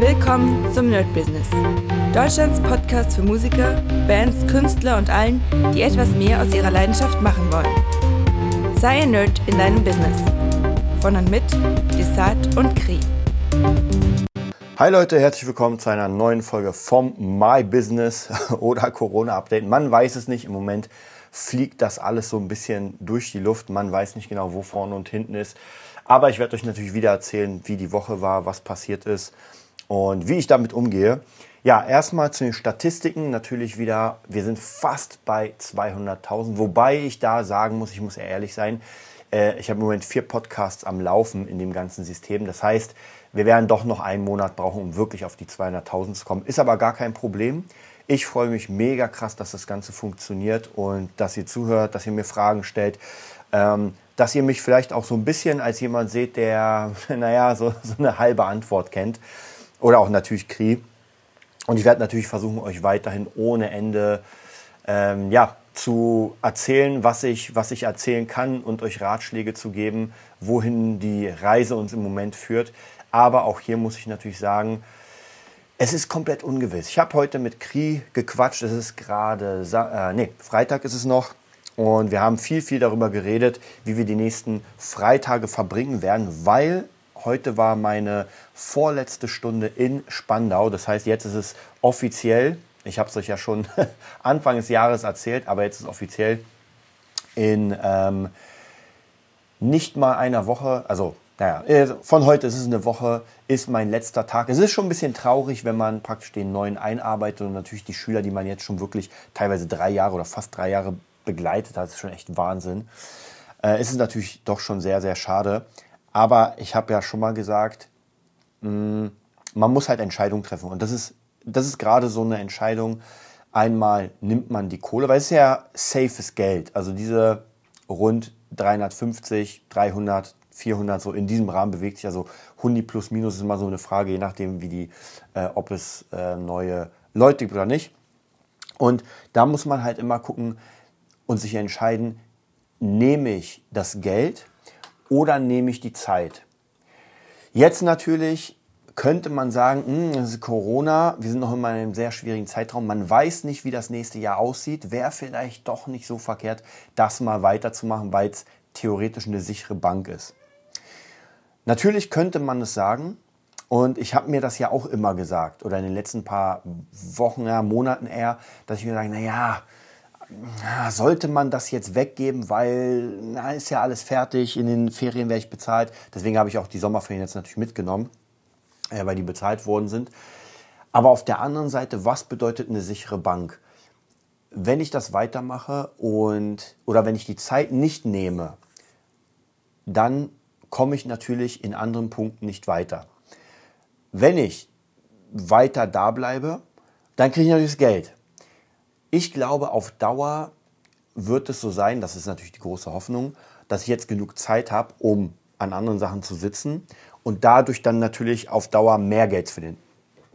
Willkommen zum Nerd Business. Deutschlands Podcast für Musiker, Bands, Künstler und allen, die etwas mehr aus ihrer Leidenschaft machen wollen. Sei ein Nerd in deinem Business. Von und mit Desart und Kri. Hi Leute, herzlich willkommen zu einer neuen Folge vom My Business oder Corona Update. Man weiß es nicht. Im Moment fliegt das alles so ein bisschen durch die Luft. Man weiß nicht genau, wo vorne und hinten ist. Aber ich werde euch natürlich wieder erzählen, wie die Woche war, was passiert ist und wie ich damit umgehe. Ja, erstmal zu den Statistiken. Natürlich wieder, wir sind fast bei 200.000. Wobei ich da sagen muss, ich muss ehrlich sein, äh, ich habe im Moment vier Podcasts am Laufen in dem ganzen System. Das heißt, wir werden doch noch einen Monat brauchen, um wirklich auf die 200.000 zu kommen. Ist aber gar kein Problem. Ich freue mich mega krass, dass das Ganze funktioniert und dass ihr zuhört, dass ihr mir Fragen stellt. Ähm, dass ihr mich vielleicht auch so ein bisschen als jemand seht, der, naja, so, so eine halbe Antwort kennt. Oder auch natürlich Kri. Und ich werde natürlich versuchen, euch weiterhin ohne Ende ähm, ja, zu erzählen, was ich, was ich erzählen kann und euch Ratschläge zu geben, wohin die Reise uns im Moment führt. Aber auch hier muss ich natürlich sagen, es ist komplett ungewiss. Ich habe heute mit Kri gequatscht. Es ist gerade, äh, nee, Freitag ist es noch. Und wir haben viel, viel darüber geredet, wie wir die nächsten Freitage verbringen werden, weil heute war meine vorletzte Stunde in Spandau. Das heißt, jetzt ist es offiziell. Ich habe es euch ja schon Anfang des Jahres erzählt, aber jetzt ist es offiziell in ähm, nicht mal einer Woche, also naja, äh, von heute ist es eine Woche, ist mein letzter Tag. Es ist schon ein bisschen traurig, wenn man praktisch den neuen einarbeitet und natürlich die Schüler, die man jetzt schon wirklich teilweise drei Jahre oder fast drei Jahre begleitet hat. Ist schon echt Wahnsinn. Äh, es ist natürlich doch schon sehr, sehr schade. Aber ich habe ja schon mal gesagt, mm, man muss halt Entscheidungen treffen. Und das ist, das ist gerade so eine Entscheidung. Einmal nimmt man die Kohle, weil es ist ja safes Geld. Also diese rund 350, 300, 400, so in diesem Rahmen bewegt sich. Also Hundi plus minus ist immer so eine Frage, je nachdem, wie die, äh, ob es äh, neue Leute gibt oder nicht. Und da muss man halt immer gucken, und sich entscheiden, nehme ich das Geld oder nehme ich die Zeit. Jetzt natürlich könnte man sagen, hm, das ist Corona, wir sind noch in einem sehr schwierigen Zeitraum, man weiß nicht, wie das nächste Jahr aussieht, wäre vielleicht doch nicht so verkehrt, das mal weiterzumachen, weil es theoretisch eine sichere Bank ist. Natürlich könnte man es sagen, und ich habe mir das ja auch immer gesagt, oder in den letzten paar Wochen, ja, Monaten eher, dass ich mir sage, naja, sollte man das jetzt weggeben, weil na, ist ja alles fertig, in den Ferien werde ich bezahlt. Deswegen habe ich auch die Sommerferien jetzt natürlich mitgenommen, äh, weil die bezahlt worden sind. Aber auf der anderen Seite, was bedeutet eine sichere Bank? Wenn ich das weitermache und oder wenn ich die Zeit nicht nehme, dann komme ich natürlich in anderen Punkten nicht weiter. Wenn ich weiter da bleibe, dann kriege ich natürlich das Geld. Ich glaube, auf Dauer wird es so sein, das ist natürlich die große Hoffnung, dass ich jetzt genug Zeit habe, um an anderen Sachen zu sitzen und dadurch dann natürlich auf Dauer mehr Geld zu verdienen.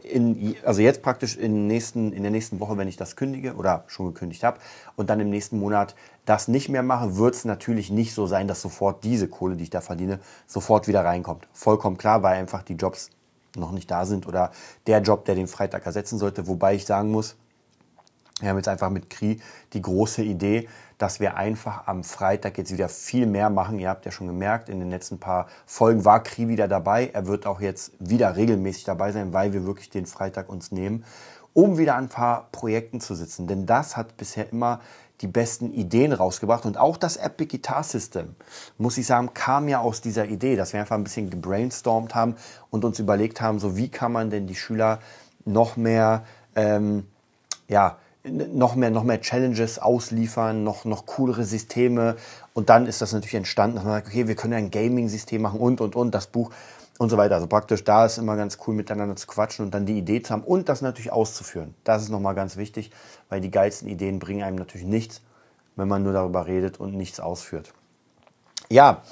In, also jetzt praktisch in, nächsten, in der nächsten Woche, wenn ich das kündige oder schon gekündigt habe und dann im nächsten Monat das nicht mehr mache, wird es natürlich nicht so sein, dass sofort diese Kohle, die ich da verdiene, sofort wieder reinkommt. Vollkommen klar, weil einfach die Jobs noch nicht da sind oder der Job, der den Freitag ersetzen sollte. Wobei ich sagen muss, wir haben jetzt einfach mit Kri die große Idee, dass wir einfach am Freitag jetzt wieder viel mehr machen. Ihr habt ja schon gemerkt, in den letzten paar Folgen war Kri wieder dabei. Er wird auch jetzt wieder regelmäßig dabei sein, weil wir wirklich den Freitag uns nehmen, um wieder an ein paar Projekten zu sitzen. Denn das hat bisher immer die besten Ideen rausgebracht. Und auch das Epic Guitar System, muss ich sagen, kam ja aus dieser Idee, dass wir einfach ein bisschen gebrainstormt haben und uns überlegt haben, so wie kann man denn die Schüler noch mehr, ähm, ja, noch mehr, noch mehr Challenges ausliefern, noch, noch coolere Systeme. Und dann ist das natürlich entstanden, dass man sagt, okay, wir können ein Gaming-System machen und, und, und, das Buch und so weiter. Also praktisch da ist immer ganz cool, miteinander zu quatschen und dann die Idee zu haben und das natürlich auszuführen. Das ist nochmal ganz wichtig, weil die geilsten Ideen bringen einem natürlich nichts, wenn man nur darüber redet und nichts ausführt. Ja,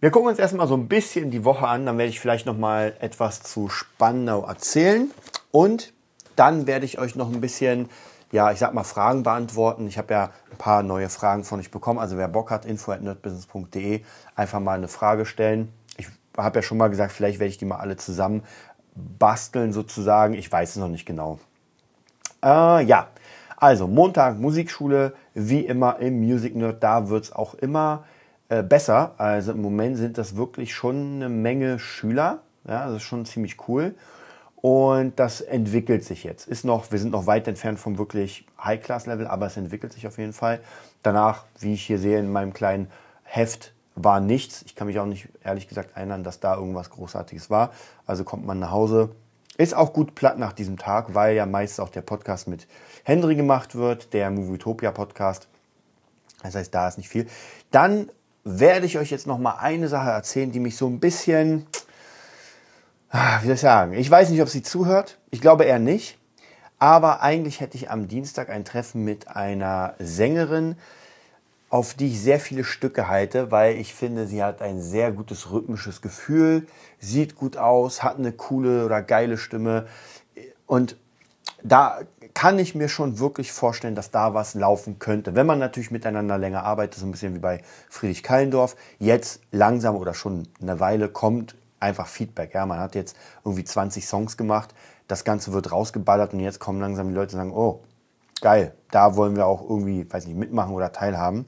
wir gucken uns erstmal so ein bisschen die Woche an, dann werde ich vielleicht nochmal etwas zu Spandau erzählen und dann werde ich euch noch ein bisschen ja, ich sag mal, Fragen beantworten. Ich habe ja ein paar neue Fragen von euch bekommen. Also wer Bock hat, info at nerdbusiness.de, einfach mal eine Frage stellen. Ich habe ja schon mal gesagt, vielleicht werde ich die mal alle zusammen basteln sozusagen. Ich weiß es noch nicht genau. Äh, ja, also Montag Musikschule, wie immer im Music Nerd, da wird es auch immer äh, besser. Also im Moment sind das wirklich schon eine Menge Schüler. Ja, das ist schon ziemlich cool. Und das entwickelt sich jetzt. Ist noch, wir sind noch weit entfernt vom wirklich High-Class-Level, aber es entwickelt sich auf jeden Fall. Danach, wie ich hier sehe in meinem kleinen Heft, war nichts. Ich kann mich auch nicht ehrlich gesagt erinnern, dass da irgendwas Großartiges war. Also kommt man nach Hause. Ist auch gut platt nach diesem Tag, weil ja meist auch der Podcast mit Henry gemacht wird, der Movietopia Podcast. Das heißt, da ist nicht viel. Dann werde ich euch jetzt noch mal eine Sache erzählen, die mich so ein bisschen wie soll ich sagen, ich weiß nicht, ob sie zuhört. Ich glaube eher nicht. Aber eigentlich hätte ich am Dienstag ein Treffen mit einer Sängerin, auf die ich sehr viele Stücke halte, weil ich finde, sie hat ein sehr gutes rhythmisches Gefühl, sieht gut aus, hat eine coole oder geile Stimme. Und da kann ich mir schon wirklich vorstellen, dass da was laufen könnte. Wenn man natürlich miteinander länger arbeitet, so ein bisschen wie bei Friedrich Kallendorf, jetzt langsam oder schon eine Weile kommt einfach Feedback. Ja, man hat jetzt irgendwie 20 Songs gemacht, das Ganze wird rausgeballert und jetzt kommen langsam die Leute und sagen, oh, geil, da wollen wir auch irgendwie, weiß nicht, mitmachen oder teilhaben.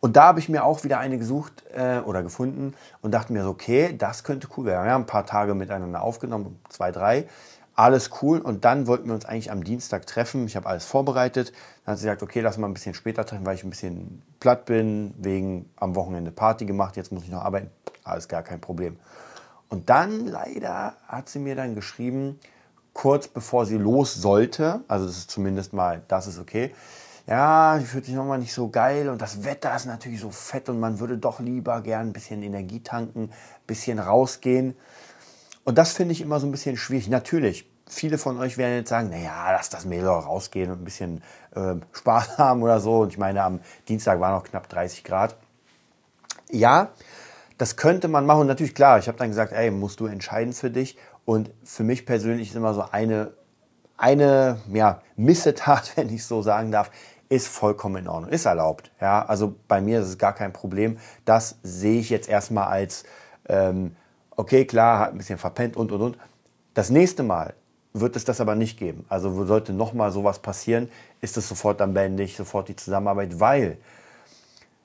Und da habe ich mir auch wieder eine gesucht äh, oder gefunden und dachte mir so, okay, das könnte cool werden. Wir haben ein paar Tage miteinander aufgenommen, zwei, drei. Alles cool. Und dann wollten wir uns eigentlich am Dienstag treffen. Ich habe alles vorbereitet. Dann hat sie gesagt, okay, lass mal ein bisschen später treffen, weil ich ein bisschen platt bin, wegen am Wochenende Party gemacht. Jetzt muss ich noch arbeiten alles gar kein Problem. Und dann leider hat sie mir dann geschrieben, kurz bevor sie los sollte, also das ist zumindest mal, das ist okay, ja, ich fühlt sich nochmal nicht so geil und das Wetter ist natürlich so fett und man würde doch lieber gern ein bisschen Energie tanken, ein bisschen rausgehen. Und das finde ich immer so ein bisschen schwierig. Natürlich, viele von euch werden jetzt sagen, naja, lass das Mädel rausgehen und ein bisschen äh, Spaß haben oder so. Und ich meine, am Dienstag waren noch knapp 30 Grad. Ja, das könnte man machen. Und natürlich, klar, ich habe dann gesagt, ey, musst du entscheiden für dich. Und für mich persönlich ist immer so eine, eine ja, Missetat, wenn ich so sagen darf, ist vollkommen in Ordnung, ist erlaubt. Ja, also bei mir ist es gar kein Problem. Das sehe ich jetzt erstmal als, ähm, okay, klar, hat ein bisschen verpennt und und und. Das nächste Mal wird es das aber nicht geben. Also sollte nochmal sowas passieren, ist es sofort dann beendigt, sofort die Zusammenarbeit, weil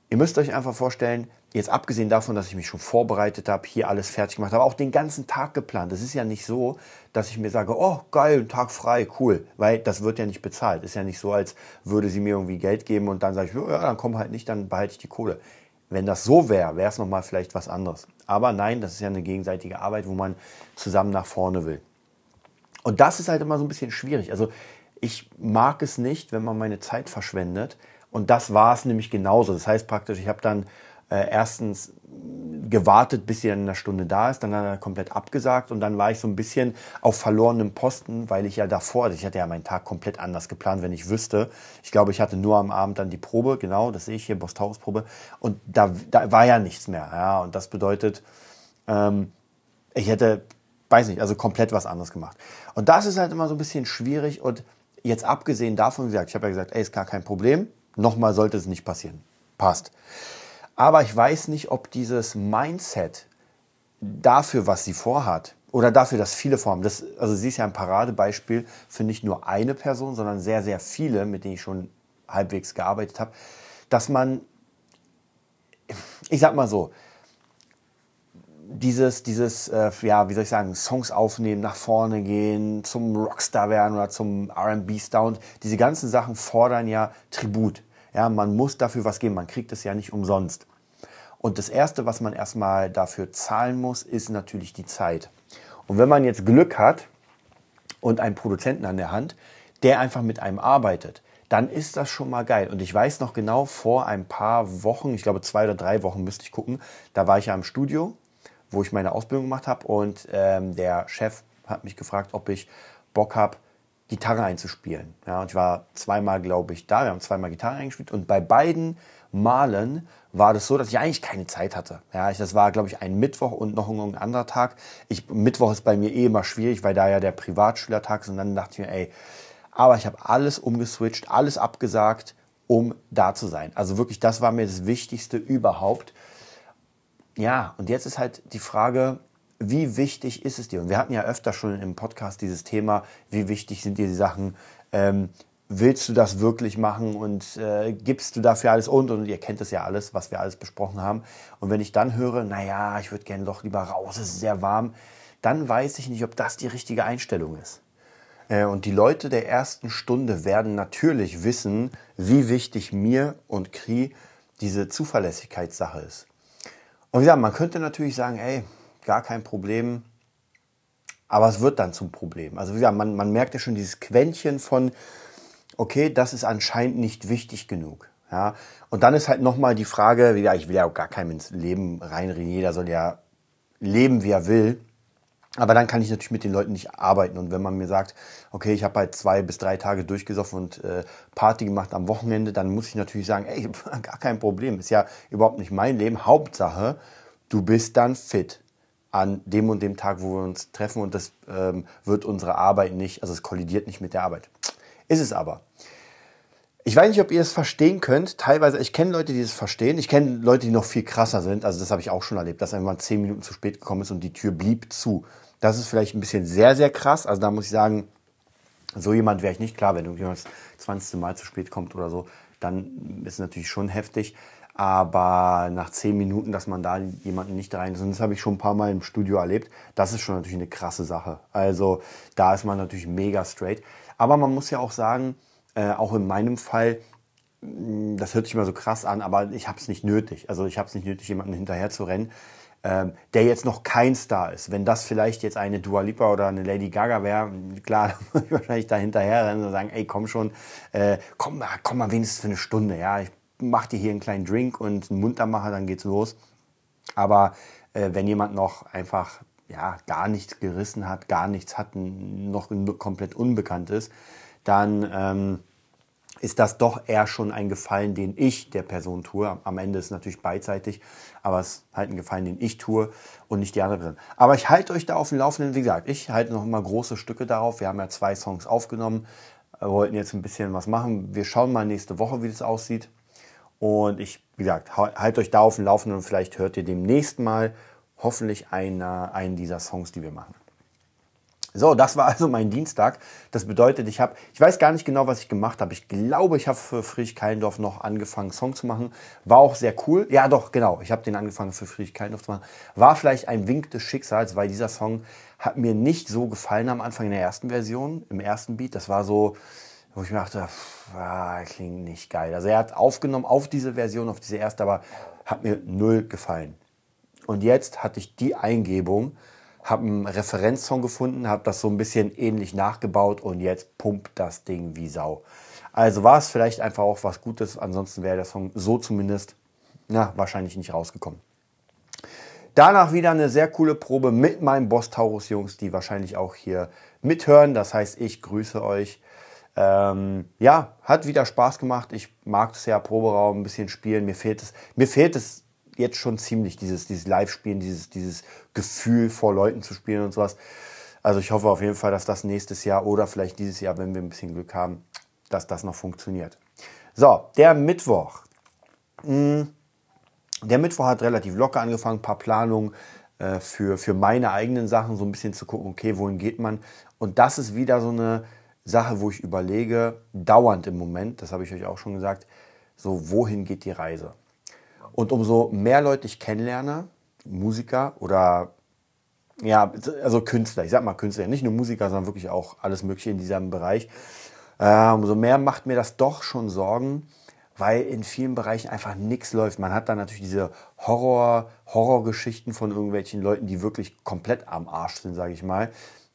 ihr müsst euch einfach vorstellen, Jetzt abgesehen davon, dass ich mich schon vorbereitet habe, hier alles fertig gemacht habe, auch den ganzen Tag geplant. Es ist ja nicht so, dass ich mir sage, oh geil, Tag frei, cool, weil das wird ja nicht bezahlt. Ist ja nicht so, als würde sie mir irgendwie Geld geben und dann sage ich, ja, dann komm halt nicht, dann behalte ich die Kohle. Wenn das so wäre, wäre es nochmal vielleicht was anderes. Aber nein, das ist ja eine gegenseitige Arbeit, wo man zusammen nach vorne will. Und das ist halt immer so ein bisschen schwierig. Also ich mag es nicht, wenn man meine Zeit verschwendet. Und das war es nämlich genauso. Das heißt praktisch, ich habe dann äh, erstens gewartet, bis sie dann in einer Stunde da ist, dann hat er komplett abgesagt und dann war ich so ein bisschen auf verlorenem Posten, weil ich ja davor, ich hatte ja meinen Tag komplett anders geplant, wenn ich wüsste. Ich glaube, ich hatte nur am Abend dann die Probe, genau, das sehe ich hier, Bostaurus-Probe und da, da war ja nichts mehr, ja, und das bedeutet, ähm, ich hätte, weiß nicht, also komplett was anderes gemacht. Und das ist halt immer so ein bisschen schwierig und jetzt abgesehen davon, wie gesagt, ich habe ja gesagt, ey, ist gar kein Problem, nochmal sollte es nicht passieren. Passt. Aber ich weiß nicht, ob dieses Mindset dafür, was sie vorhat, oder dafür, dass viele vorhaben, das, also sie ist ja ein Paradebeispiel für nicht nur eine Person, sondern sehr, sehr viele, mit denen ich schon halbwegs gearbeitet habe, dass man, ich sag mal so, dieses, dieses, äh, ja, wie soll ich sagen, Songs aufnehmen, nach vorne gehen, zum Rockstar werden oder zum R&B-Star und diese ganzen Sachen fordern ja Tribut. Ja, man muss dafür was geben, man kriegt es ja nicht umsonst. Und das Erste, was man erstmal dafür zahlen muss, ist natürlich die Zeit. Und wenn man jetzt Glück hat und einen Produzenten an der Hand, der einfach mit einem arbeitet, dann ist das schon mal geil. Und ich weiß noch genau, vor ein paar Wochen, ich glaube zwei oder drei Wochen müsste ich gucken, da war ich ja im Studio, wo ich meine Ausbildung gemacht habe und ähm, der Chef hat mich gefragt, ob ich Bock habe, Gitarre einzuspielen. Ja, und ich war zweimal, glaube ich, da. Wir haben zweimal Gitarre eingespielt und bei beiden Malen war das so, dass ich eigentlich keine Zeit hatte. Ja, ich, das war, glaube ich, ein Mittwoch und noch ein anderer Tag. Ich, Mittwoch ist bei mir eh immer schwierig, weil da ja der Privatschülertag ist. Und dann dachte ich mir, ey, aber ich habe alles umgeswitcht, alles abgesagt, um da zu sein. Also wirklich, das war mir das Wichtigste überhaupt. Ja, und jetzt ist halt die Frage, wie wichtig ist es dir? Und wir hatten ja öfter schon im Podcast dieses Thema, wie wichtig sind dir die Sachen? Ähm, willst du das wirklich machen und äh, gibst du dafür alles und und ihr kennt es ja alles, was wir alles besprochen haben. Und wenn ich dann höre, naja, ich würde gerne doch lieber raus, es ist sehr warm, dann weiß ich nicht, ob das die richtige Einstellung ist. Äh, und die Leute der ersten Stunde werden natürlich wissen, wie wichtig mir und Kri diese Zuverlässigkeitssache ist. Und gesagt, man könnte natürlich sagen, ey, gar kein Problem, aber es wird dann zum Problem. Also wie gesagt, man, man merkt ja schon dieses Quäntchen von, okay, das ist anscheinend nicht wichtig genug. Ja, und dann ist halt nochmal die Frage, ja, ich will ja auch gar keinem ins Leben reinreden, jeder soll ja leben, wie er will. Aber dann kann ich natürlich mit den Leuten nicht arbeiten. Und wenn man mir sagt, okay, ich habe halt zwei bis drei Tage durchgesoffen und äh, Party gemacht am Wochenende, dann muss ich natürlich sagen, ey, gar kein Problem. Ist ja überhaupt nicht mein Leben. Hauptsache, du bist dann fit an dem und dem Tag, wo wir uns treffen und das ähm, wird unsere Arbeit nicht, also es kollidiert nicht mit der Arbeit. Ist es aber. Ich weiß nicht, ob ihr es verstehen könnt. Teilweise, ich kenne Leute, die es verstehen. Ich kenne Leute, die noch viel krasser sind. Also das habe ich auch schon erlebt, dass einfach zehn Minuten zu spät gekommen ist und die Tür blieb zu. Das ist vielleicht ein bisschen sehr, sehr krass. Also da muss ich sagen, so jemand wäre ich nicht klar, wenn irgendjemand das 20. Mal zu spät kommt oder so, dann ist es natürlich schon heftig. Aber nach zehn Minuten, dass man da jemanden nicht rein ist, und das habe ich schon ein paar Mal im Studio erlebt, das ist schon natürlich eine krasse Sache. Also da ist man natürlich mega straight. Aber man muss ja auch sagen, äh, auch in meinem Fall, mm, das hört sich mal so krass an, aber ich habe es nicht nötig. Also ich habe es nicht nötig, jemanden hinterher zu rennen, ähm, der jetzt noch kein Star ist. Wenn das vielleicht jetzt eine Dua Lipa oder eine Lady Gaga wäre, klar, dann würde ich wahrscheinlich da hinterher rennen und sagen, ey, komm schon, äh, komm mal, komm mal wenigstens für eine Stunde. Ja, ich mach dir hier einen kleinen Drink und einen Muntermacher, dann geht's los. Aber äh, wenn jemand noch einfach ja, gar nichts gerissen hat, gar nichts hat, noch komplett unbekannt ist, dann ähm, ist das doch eher schon ein Gefallen, den ich der Person tue. Am Ende ist es natürlich beidseitig, aber es ist halt ein Gefallen, den ich tue und nicht die andere Person. Aber ich halte euch da auf dem Laufenden. Wie gesagt, ich halte noch immer große Stücke darauf. Wir haben ja zwei Songs aufgenommen, wollten jetzt ein bisschen was machen. Wir schauen mal nächste Woche, wie das aussieht. Und ich, wie gesagt, halte euch da auf dem Laufenden und vielleicht hört ihr demnächst mal hoffentlich einer, einen dieser Songs, die wir machen. So, das war also mein Dienstag. Das bedeutet, ich habe, ich weiß gar nicht genau, was ich gemacht habe. Ich glaube, ich habe für Friedrich Keilendorf noch angefangen, Song zu machen. War auch sehr cool. Ja, doch, genau. Ich habe den angefangen für Friedrich Keilendorf zu machen. War vielleicht ein Wink des Schicksals, weil dieser Song hat mir nicht so gefallen am Anfang in der ersten Version, im ersten Beat. Das war so, wo ich mir dachte, pff, ah, klingt nicht geil. Also er hat aufgenommen auf diese Version, auf diese erste, aber hat mir null gefallen. Und jetzt hatte ich die Eingebung, habe einen Referenzsong gefunden, habe das so ein bisschen ähnlich nachgebaut und jetzt pumpt das Ding wie Sau. Also war es vielleicht einfach auch was Gutes, ansonsten wäre der Song so zumindest na, wahrscheinlich nicht rausgekommen. Danach wieder eine sehr coole Probe mit meinen Boss Taurus Jungs, die wahrscheinlich auch hier mithören. Das heißt, ich grüße euch. Ähm, ja, hat wieder Spaß gemacht. Ich mag es ja, Proberaum, ein bisschen spielen. Mir fehlt es, mir fehlt es jetzt schon ziemlich, dieses, dieses Live-Spielen, dieses, dieses Gefühl vor Leuten zu spielen und sowas. Also ich hoffe auf jeden Fall, dass das nächstes Jahr oder vielleicht dieses Jahr, wenn wir ein bisschen Glück haben, dass das noch funktioniert. So, der Mittwoch. Hm, der Mittwoch hat relativ locker angefangen, ein paar Planungen äh, für, für meine eigenen Sachen, so ein bisschen zu gucken, okay, wohin geht man. Und das ist wieder so eine Sache, wo ich überlege, dauernd im Moment, das habe ich euch auch schon gesagt, so wohin geht die Reise? Und umso mehr Leute ich kennenlerne, Musiker oder ja, also Künstler, ich sag mal Künstler, nicht nur Musiker, sondern wirklich auch alles Mögliche in diesem Bereich, äh, umso mehr macht mir das doch schon Sorgen, weil in vielen Bereichen einfach nichts läuft. Man hat dann natürlich diese Horror, Horrorgeschichten von irgendwelchen Leuten, die wirklich komplett am Arsch sind, sage ich mal.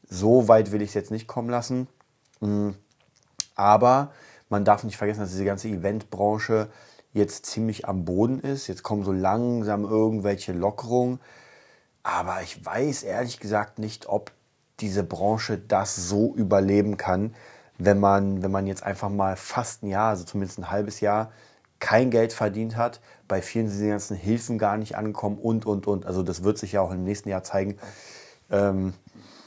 So weit will ich es jetzt nicht kommen lassen. Mm. Aber man darf nicht vergessen, dass diese ganze Eventbranche jetzt ziemlich am Boden ist. Jetzt kommen so langsam irgendwelche Lockerungen. Aber ich weiß ehrlich gesagt nicht, ob diese Branche das so überleben kann, wenn man, wenn man jetzt einfach mal fast ein Jahr, also zumindest ein halbes Jahr, kein Geld verdient hat, bei vielen sind die ganzen Hilfen gar nicht angekommen und, und, und. Also das wird sich ja auch im nächsten Jahr zeigen, ähm,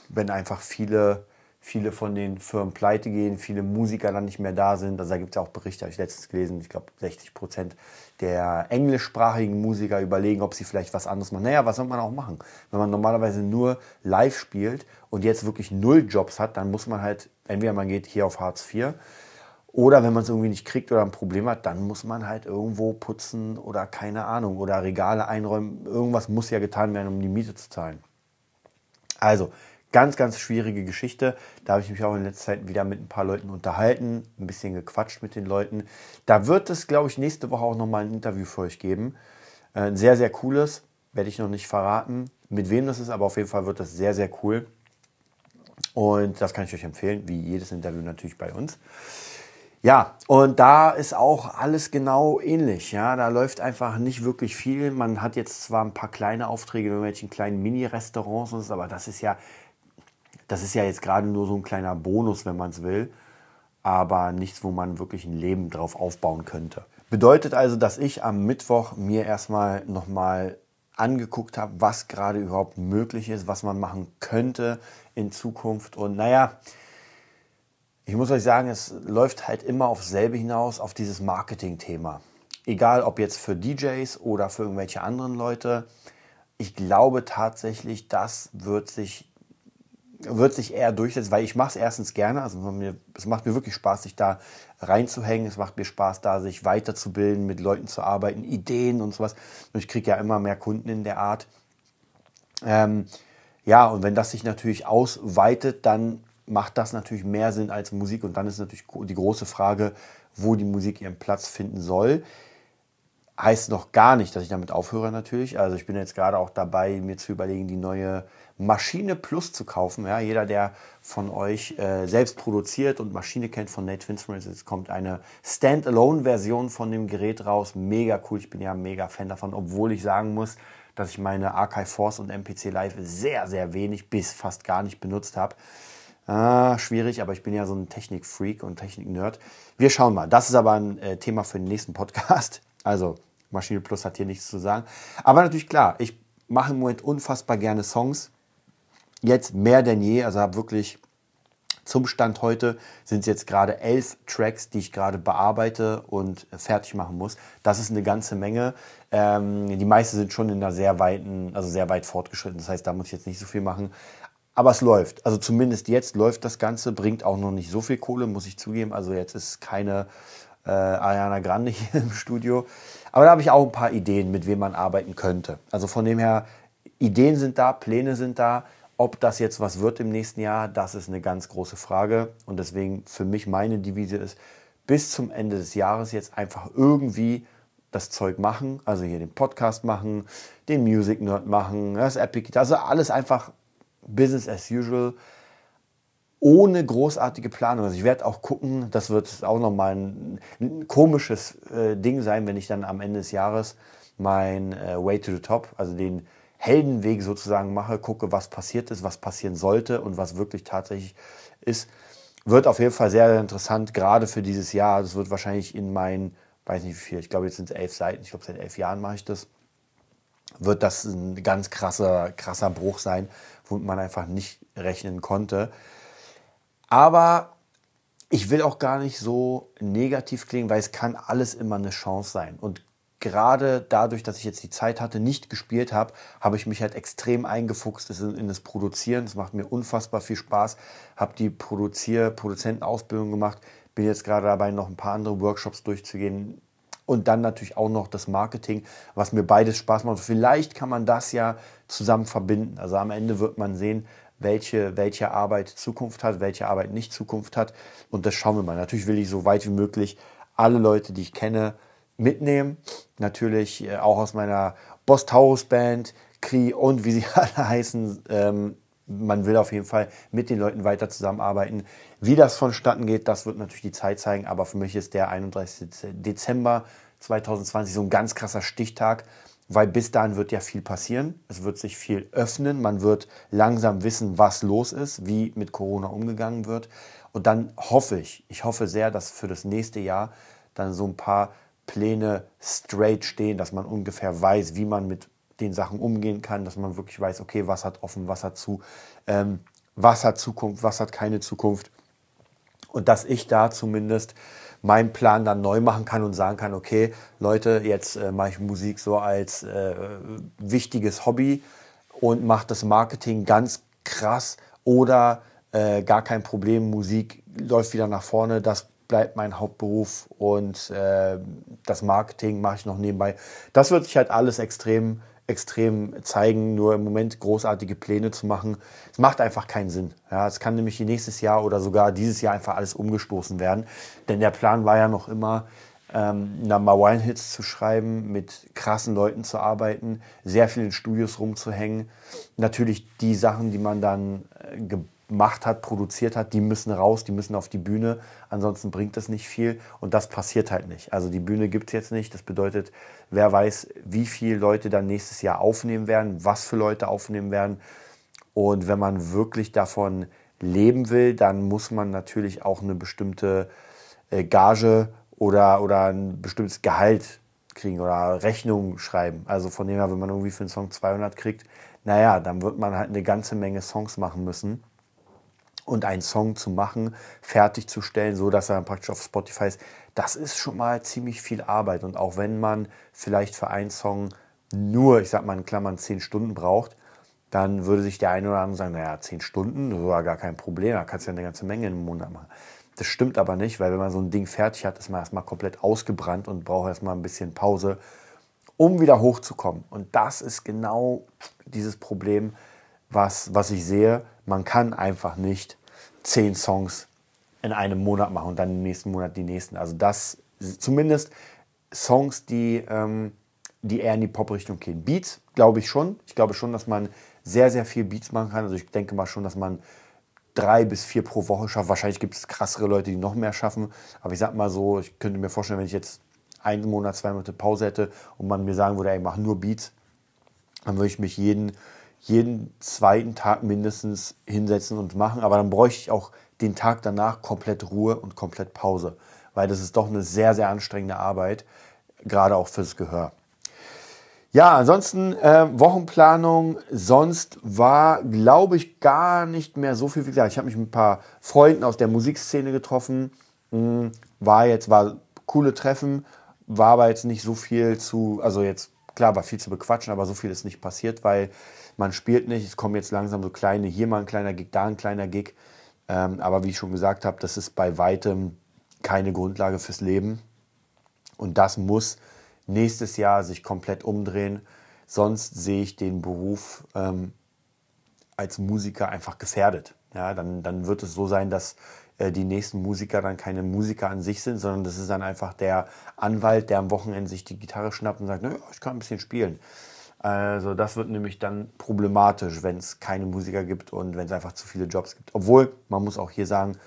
wenn einfach viele viele von den Firmen pleite gehen, viele Musiker dann nicht mehr da sind. Also da gibt es ja auch Berichte, habe ich letztens gelesen, ich glaube 60 Prozent der englischsprachigen Musiker überlegen, ob sie vielleicht was anderes machen. Naja, was soll man auch machen? Wenn man normalerweise nur live spielt und jetzt wirklich null Jobs hat, dann muss man halt, entweder man geht hier auf Hartz IV oder wenn man es irgendwie nicht kriegt oder ein Problem hat, dann muss man halt irgendwo putzen oder keine Ahnung oder Regale einräumen. Irgendwas muss ja getan werden, um die Miete zu zahlen. Also, Ganz, ganz schwierige Geschichte. Da habe ich mich auch in letzter Zeit wieder mit ein paar Leuten unterhalten, ein bisschen gequatscht mit den Leuten. Da wird es, glaube ich, nächste Woche auch nochmal ein Interview für euch geben. Äh, ein sehr, sehr cooles, werde ich noch nicht verraten, mit wem das ist, aber auf jeden Fall wird das sehr, sehr cool. Und das kann ich euch empfehlen, wie jedes Interview natürlich bei uns. Ja, und da ist auch alles genau ähnlich. Ja, da läuft einfach nicht wirklich viel. Man hat jetzt zwar ein paar kleine Aufträge in irgendwelchen kleinen Mini-Restaurants, aber das ist ja das ist ja jetzt gerade nur so ein kleiner Bonus, wenn man es will, aber nichts, wo man wirklich ein Leben drauf aufbauen könnte. Bedeutet also, dass ich am Mittwoch mir erstmal nochmal angeguckt habe, was gerade überhaupt möglich ist, was man machen könnte in Zukunft. Und naja, ich muss euch sagen, es läuft halt immer auf selbe hinaus, auf dieses Marketing-Thema. Egal ob jetzt für DJs oder für irgendwelche anderen Leute. Ich glaube tatsächlich, das wird sich wird sich eher durchsetzen, weil ich mache es erstens gerne. Also mir, es macht mir wirklich Spaß, sich da reinzuhängen. Es macht mir Spaß, da sich weiterzubilden, mit Leuten zu arbeiten, Ideen und sowas. Und ich kriege ja immer mehr Kunden in der Art. Ähm, ja, und wenn das sich natürlich ausweitet, dann macht das natürlich mehr Sinn als Musik. Und dann ist natürlich die große Frage, wo die Musik ihren Platz finden soll. Heißt noch gar nicht, dass ich damit aufhöre natürlich. Also ich bin jetzt gerade auch dabei, mir zu überlegen, die neue Maschine Plus zu kaufen. Ja, jeder, der von euch äh, selbst produziert und Maschine kennt von Nate Instruments, es kommt eine Standalone-Version von dem Gerät raus. Mega cool. Ich bin ja mega Fan davon, obwohl ich sagen muss, dass ich meine Archive Force und MPC Live sehr, sehr wenig bis fast gar nicht benutzt habe. Ah, schwierig, aber ich bin ja so ein Technik-Freak und Technik-Nerd. Wir schauen mal. Das ist aber ein äh, Thema für den nächsten Podcast. Also Maschine Plus hat hier nichts zu sagen. Aber natürlich klar, ich mache im Moment unfassbar gerne Songs. Jetzt mehr denn je. Also habe wirklich zum Stand heute sind es jetzt gerade elf Tracks, die ich gerade bearbeite und fertig machen muss. Das ist eine ganze Menge. Ähm, die meisten sind schon in einer sehr weiten, also sehr weit fortgeschritten. Das heißt, da muss ich jetzt nicht so viel machen. Aber es läuft. Also zumindest jetzt läuft das Ganze, bringt auch noch nicht so viel Kohle, muss ich zugeben. Also jetzt ist keine äh, Ariana Grande hier im Studio. Aber da habe ich auch ein paar Ideen, mit wem man arbeiten könnte. Also von dem her, Ideen sind da, Pläne sind da. Ob das jetzt was wird im nächsten Jahr, das ist eine ganz große Frage. Und deswegen für mich meine Devise ist, bis zum Ende des Jahres jetzt einfach irgendwie das Zeug machen, also hier den Podcast machen, den Music Nerd machen, das Epic, also alles einfach Business as usual ohne großartige Planung. Also ich werde auch gucken, das wird auch nochmal ein, ein komisches äh, Ding sein, wenn ich dann am Ende des Jahres mein äh, Way to the Top, also den Heldenweg sozusagen mache, gucke, was passiert ist, was passieren sollte und was wirklich tatsächlich ist. Wird auf jeden Fall sehr interessant, gerade für dieses Jahr. Das wird wahrscheinlich in meinen, weiß nicht wie viel, ich glaube jetzt sind es elf Seiten, ich glaube seit elf Jahren mache ich das, wird das ein ganz krasser, krasser Bruch sein, womit man einfach nicht rechnen konnte. Aber ich will auch gar nicht so negativ klingen, weil es kann alles immer eine Chance sein. Und gerade dadurch, dass ich jetzt die Zeit hatte, nicht gespielt habe, habe ich mich halt extrem eingefuchst in, das Produzieren. Das macht mir unfassbar viel Spaß. Habe die Produzier Produzentenausbildung gemacht. Bin jetzt gerade dabei, noch ein paar andere Workshops durchzugehen. Und dann natürlich auch noch das Marketing, was mir beides Spaß macht. Vielleicht kann man das ja zusammen verbinden. Also am Ende wird man sehen, welche, welche Arbeit Zukunft hat, welche Arbeit nicht Zukunft hat. Und das schauen wir mal. Natürlich will ich so weit wie möglich alle Leute, die ich kenne, mitnehmen. Natürlich äh, auch aus meiner Boss Taurus Band, Kri und wie sie alle heißen. Ähm, man will auf jeden Fall mit den Leuten weiter zusammenarbeiten. Wie das vonstatten geht, das wird natürlich die Zeit zeigen. Aber für mich ist der 31. Dezember 2020 so ein ganz krasser Stichtag, weil bis dahin wird ja viel passieren. Es wird sich viel öffnen. Man wird langsam wissen, was los ist, wie mit Corona umgegangen wird. Und dann hoffe ich, ich hoffe sehr, dass für das nächste Jahr dann so ein paar Pläne straight stehen, dass man ungefähr weiß, wie man mit den Sachen umgehen kann, dass man wirklich weiß, okay, was hat offen, was hat zu. Ähm, was hat Zukunft, was hat keine Zukunft. Und dass ich da zumindest meinen Plan dann neu machen kann und sagen kann, okay, Leute, jetzt äh, mache ich Musik so als äh, wichtiges Hobby und mache das Marketing ganz krass oder äh, gar kein Problem, Musik läuft wieder nach vorne, das bleibt mein Hauptberuf und äh, das Marketing mache ich noch nebenbei. Das wird sich halt alles extrem extrem zeigen, nur im Moment großartige Pläne zu machen. Es macht einfach keinen Sinn. Ja, es kann nämlich nächstes Jahr oder sogar dieses Jahr einfach alles umgestoßen werden. Denn der Plan war ja noch immer, ähm, Number One Hits zu schreiben, mit krassen Leuten zu arbeiten, sehr viel in Studios rumzuhängen. Natürlich die Sachen, die man dann äh, gemacht hat, produziert hat, die müssen raus, die müssen auf die Bühne. Ansonsten bringt das nicht viel und das passiert halt nicht. Also die Bühne gibt es jetzt nicht. Das bedeutet, wer weiß, wie viele Leute dann nächstes Jahr aufnehmen werden, was für Leute aufnehmen werden. Und wenn man wirklich davon leben will, dann muss man natürlich auch eine bestimmte äh, Gage oder, oder ein bestimmtes Gehalt kriegen oder Rechnung schreiben. Also von dem her, wenn man irgendwie für einen Song 200 kriegt, naja, dann wird man halt eine ganze Menge Songs machen müssen und einen Song zu machen, fertigzustellen, so dass er dann praktisch auf Spotify ist, das ist schon mal ziemlich viel Arbeit. Und auch wenn man vielleicht für einen Song nur, ich sag mal in Klammern, zehn Stunden braucht, dann würde sich der eine oder andere sagen, naja, zehn Stunden, das war gar kein Problem, da kannst du ja eine ganze Menge im Monat machen. Das stimmt aber nicht, weil wenn man so ein Ding fertig hat, ist man erstmal komplett ausgebrannt und braucht erstmal ein bisschen Pause, um wieder hochzukommen. Und das ist genau dieses Problem, was, was ich sehe man kann einfach nicht zehn Songs in einem Monat machen und dann im nächsten Monat die nächsten. Also das zumindest Songs, die, ähm, die eher in die Pop-Richtung gehen. Beats glaube ich schon. Ich glaube schon, dass man sehr, sehr viel Beats machen kann. Also ich denke mal schon, dass man drei bis vier pro Woche schafft. Wahrscheinlich gibt es krassere Leute, die noch mehr schaffen. Aber ich sag mal so, ich könnte mir vorstellen, wenn ich jetzt einen Monat, zwei Monate Pause hätte und man mir sagen würde, ey, mach nur Beats, dann würde ich mich jeden jeden zweiten Tag mindestens hinsetzen und machen. Aber dann bräuchte ich auch den Tag danach komplett Ruhe und komplett Pause, weil das ist doch eine sehr, sehr anstrengende Arbeit, gerade auch fürs Gehör. Ja, ansonsten äh, Wochenplanung. Sonst war, glaube ich, gar nicht mehr so viel. Wie gesagt, ich habe mich mit ein paar Freunden aus der Musikszene getroffen. Hm, war jetzt, war coole Treffen, war aber jetzt nicht so viel zu, also jetzt, klar, war viel zu bequatschen, aber so viel ist nicht passiert, weil man spielt nicht, es kommen jetzt langsam so kleine, hier mal ein kleiner Gig, da ein kleiner Gig. Ähm, aber wie ich schon gesagt habe, das ist bei weitem keine Grundlage fürs Leben. Und das muss nächstes Jahr sich komplett umdrehen. Sonst sehe ich den Beruf ähm, als Musiker einfach gefährdet. Ja, dann, dann wird es so sein, dass äh, die nächsten Musiker dann keine Musiker an sich sind, sondern das ist dann einfach der Anwalt, der am Wochenende sich die Gitarre schnappt und sagt, naja, ich kann ein bisschen spielen. Also das wird nämlich dann problematisch, wenn es keine Musiker gibt und wenn es einfach zu viele Jobs gibt. Obwohl, man muss auch hier sagen,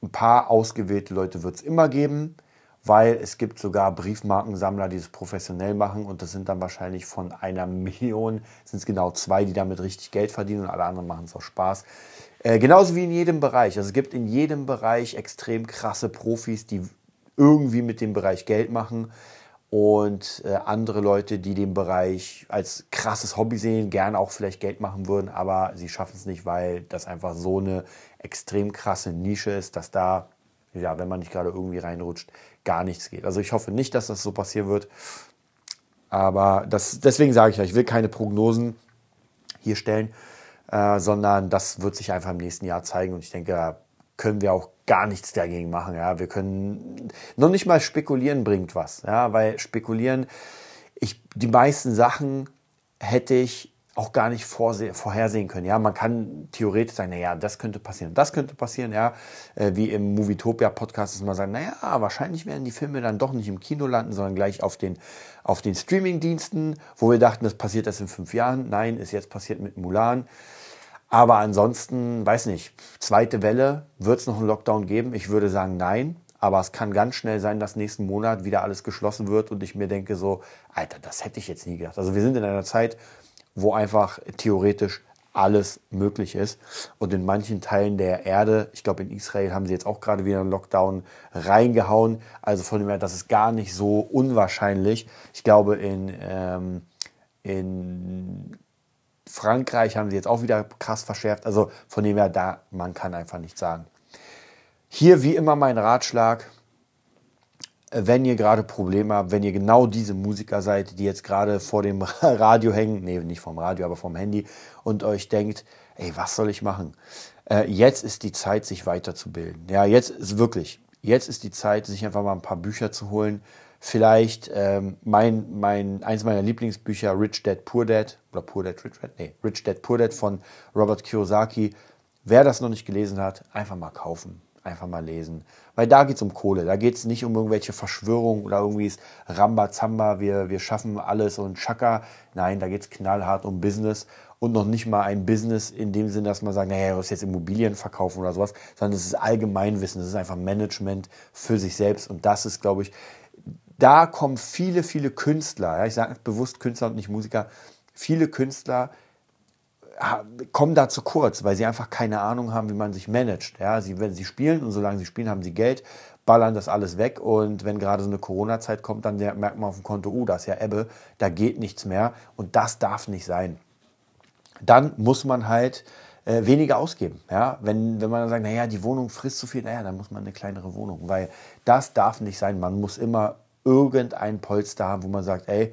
ein paar ausgewählte Leute wird es immer geben, weil es gibt sogar Briefmarkensammler, die es professionell machen und das sind dann wahrscheinlich von einer Million, sind es genau zwei, die damit richtig Geld verdienen und alle anderen machen es auch Spaß. Äh, genauso wie in jedem Bereich. Also es gibt in jedem Bereich extrem krasse Profis, die irgendwie mit dem Bereich Geld machen und äh, andere Leute, die den Bereich als krasses Hobby sehen, gerne auch vielleicht Geld machen würden, aber sie schaffen es nicht, weil das einfach so eine extrem krasse Nische ist, dass da, ja, wenn man nicht gerade irgendwie reinrutscht, gar nichts geht. Also ich hoffe nicht, dass das so passieren wird, aber das, deswegen sage ich ja, ich will keine Prognosen hier stellen, äh, sondern das wird sich einfach im nächsten Jahr zeigen und ich denke, können wir auch gar nichts dagegen machen. Ja, wir können noch nicht mal spekulieren bringt was. Ja, weil spekulieren, ich die meisten Sachen hätte ich auch gar nicht vorhersehen können. Ja, man kann theoretisch sagen, naja, das könnte passieren, das könnte passieren, ja, äh, wie im Movietopia Podcast, dass man sagt, naja, wahrscheinlich werden die Filme dann doch nicht im Kino landen, sondern gleich auf den, auf den Streaming-Diensten, wo wir dachten, das passiert erst in fünf Jahren. Nein, ist jetzt passiert mit Mulan. Aber ansonsten, weiß nicht, zweite Welle, wird es noch einen Lockdown geben? Ich würde sagen nein. Aber es kann ganz schnell sein, dass nächsten Monat wieder alles geschlossen wird und ich mir denke so, Alter, das hätte ich jetzt nie gedacht. Also wir sind in einer Zeit, wo einfach theoretisch alles möglich ist. Und in manchen Teilen der Erde, ich glaube in Israel haben sie jetzt auch gerade wieder einen Lockdown reingehauen. Also von dem her, das ist gar nicht so unwahrscheinlich. Ich glaube in, ähm, in Frankreich haben sie jetzt auch wieder krass verschärft. Also von dem her, da, man kann einfach nichts sagen. Hier wie immer mein Ratschlag, wenn ihr gerade Probleme habt, wenn ihr genau diese Musiker seid, die jetzt gerade vor dem Radio hängen, nee, nicht vom Radio, aber vom Handy und euch denkt, ey, was soll ich machen? Äh, jetzt ist die Zeit, sich weiterzubilden. Ja, jetzt ist wirklich, jetzt ist die Zeit, sich einfach mal ein paar Bücher zu holen. Vielleicht ähm, mein, mein, eins meiner Lieblingsbücher, Rich Dad, Poor Dad, oder Poor Dad, Rich Dad, nee, Rich Dad, Poor Dad von Robert Kiyosaki. Wer das noch nicht gelesen hat, einfach mal kaufen einfach mal lesen. Weil da geht es um Kohle. Da geht es nicht um irgendwelche Verschwörungen oder irgendwie ist Rambazamba, wir, wir schaffen alles und Chaka. Nein, da geht es knallhart um Business und noch nicht mal ein Business in dem Sinne, dass man sagt, naja, du musst jetzt Immobilien verkaufen oder sowas, sondern es ist Allgemeinwissen, es ist einfach Management für sich selbst und das ist, glaube ich, da kommen viele, viele Künstler, ja, ich sage bewusst Künstler und nicht Musiker, viele Künstler kommen da zu kurz, weil sie einfach keine Ahnung haben, wie man sich managt. Ja, sie, wenn sie spielen und solange sie spielen, haben sie Geld, ballern das alles weg und wenn gerade so eine Corona-Zeit kommt, dann merkt man auf dem Konto, uh, da ist ja Ebbe, da geht nichts mehr und das darf nicht sein. Dann muss man halt äh, weniger ausgeben. Ja? Wenn, wenn man dann sagt, naja, die Wohnung frisst zu viel, naja, dann muss man eine kleinere Wohnung, weil das darf nicht sein. Man muss immer irgendein Polster haben, wo man sagt, ey,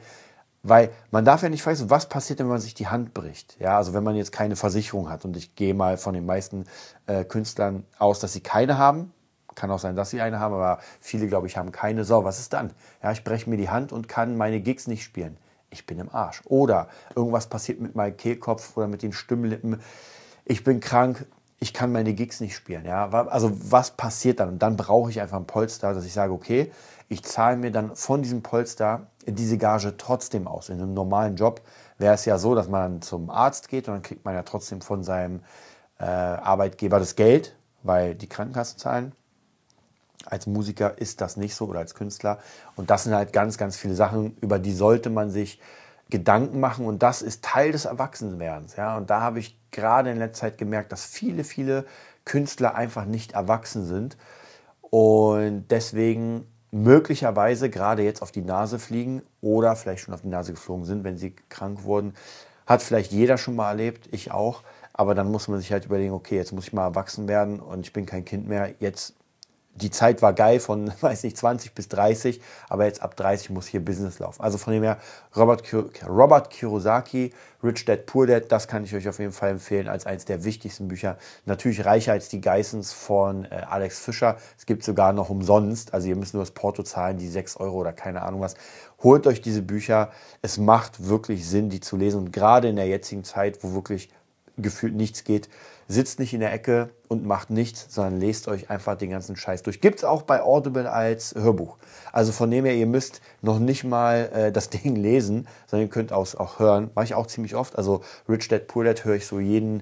weil man darf ja nicht vergessen, was passiert, wenn man sich die Hand bricht. Ja, also wenn man jetzt keine Versicherung hat und ich gehe mal von den meisten äh, Künstlern aus, dass sie keine haben. Kann auch sein, dass sie eine haben, aber viele, glaube ich, haben keine. So, was ist dann? Ja, ich breche mir die Hand und kann meine Gigs nicht spielen. Ich bin im Arsch. Oder irgendwas passiert mit meinem Kehlkopf oder mit den Stimmlippen. Ich bin krank, ich kann meine Gigs nicht spielen. Ja? Also was passiert dann? Und dann brauche ich einfach ein Polster, dass ich sage, okay, ich zahle mir dann von diesem Polster diese Gage trotzdem aus. In einem normalen Job wäre es ja so, dass man zum Arzt geht und dann kriegt man ja trotzdem von seinem äh, Arbeitgeber das Geld, weil die Krankenkasse zahlen. Als Musiker ist das nicht so oder als Künstler. Und das sind halt ganz, ganz viele Sachen, über die sollte man sich Gedanken machen. Und das ist Teil des Erwachsenwerdens. Ja? Und da habe ich gerade in letzter Zeit gemerkt, dass viele, viele Künstler einfach nicht erwachsen sind. Und deswegen möglicherweise gerade jetzt auf die Nase fliegen oder vielleicht schon auf die Nase geflogen sind, wenn sie krank wurden. Hat vielleicht jeder schon mal erlebt, ich auch. Aber dann muss man sich halt überlegen, okay, jetzt muss ich mal erwachsen werden und ich bin kein Kind mehr. Jetzt die Zeit war geil von, weiß nicht, 20 bis 30, aber jetzt ab 30 muss hier Business laufen. Also von dem her, Robert, Robert Kiyosaki, Rich Dad Poor Dad, das kann ich euch auf jeden Fall empfehlen als eines der wichtigsten Bücher. Natürlich reicher als die Geissens von äh, Alex Fischer. Es gibt sogar noch umsonst, also ihr müsst nur das Porto zahlen, die 6 Euro oder keine Ahnung was. Holt euch diese Bücher. Es macht wirklich Sinn, die zu lesen. Und gerade in der jetzigen Zeit, wo wirklich gefühlt nichts geht. Sitzt nicht in der Ecke und macht nichts, sondern lest euch einfach den ganzen Scheiß durch. Gibt es auch bei Audible als Hörbuch. Also von dem her, ihr müsst noch nicht mal äh, das Ding lesen, sondern ihr könnt auch, auch hören. Mache ich auch ziemlich oft. Also Rich Dad Poor Dad höre ich so jeden,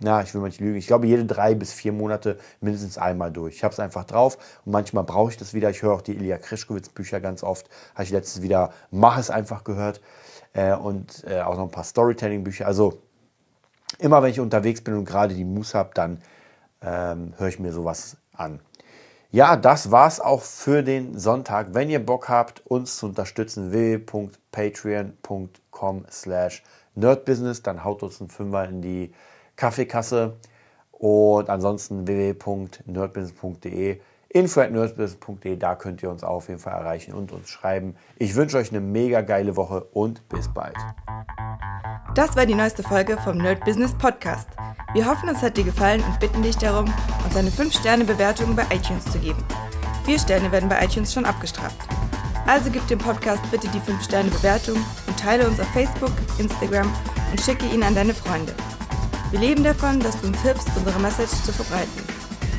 na, ich will mal nicht lügen, ich glaube jede drei bis vier Monate mindestens einmal durch. Ich habe es einfach drauf und manchmal brauche ich das wieder. Ich höre auch die Ilya Krischkowitz Bücher ganz oft. Habe ich letztens wieder Mach es einfach gehört. Äh, und äh, auch noch ein paar Storytelling Bücher. Also immer wenn ich unterwegs bin und gerade die Muße habe, dann ähm, höre ich mir sowas an. Ja, das war's auch für den Sonntag. Wenn ihr Bock habt, uns zu unterstützen, www.patreon.com slash nerdbusiness, dann haut uns einen Fünfer in die Kaffeekasse und ansonsten www.nerdbusiness.de info.nerdbusiness.de, da könnt ihr uns auf jeden Fall erreichen und uns schreiben. Ich wünsche euch eine mega geile Woche und bis bald. Das war die neueste Folge vom Nerd Business Podcast. Wir hoffen, es hat dir gefallen und bitten dich darum, uns eine 5-Sterne-Bewertung bei iTunes zu geben. Vier Sterne werden bei iTunes schon abgestraft. Also gib dem Podcast bitte die 5-Sterne-Bewertung und teile uns auf Facebook, Instagram und schicke ihn an deine Freunde. Wir leben davon, dass du uns hilfst, unsere Message zu verbreiten.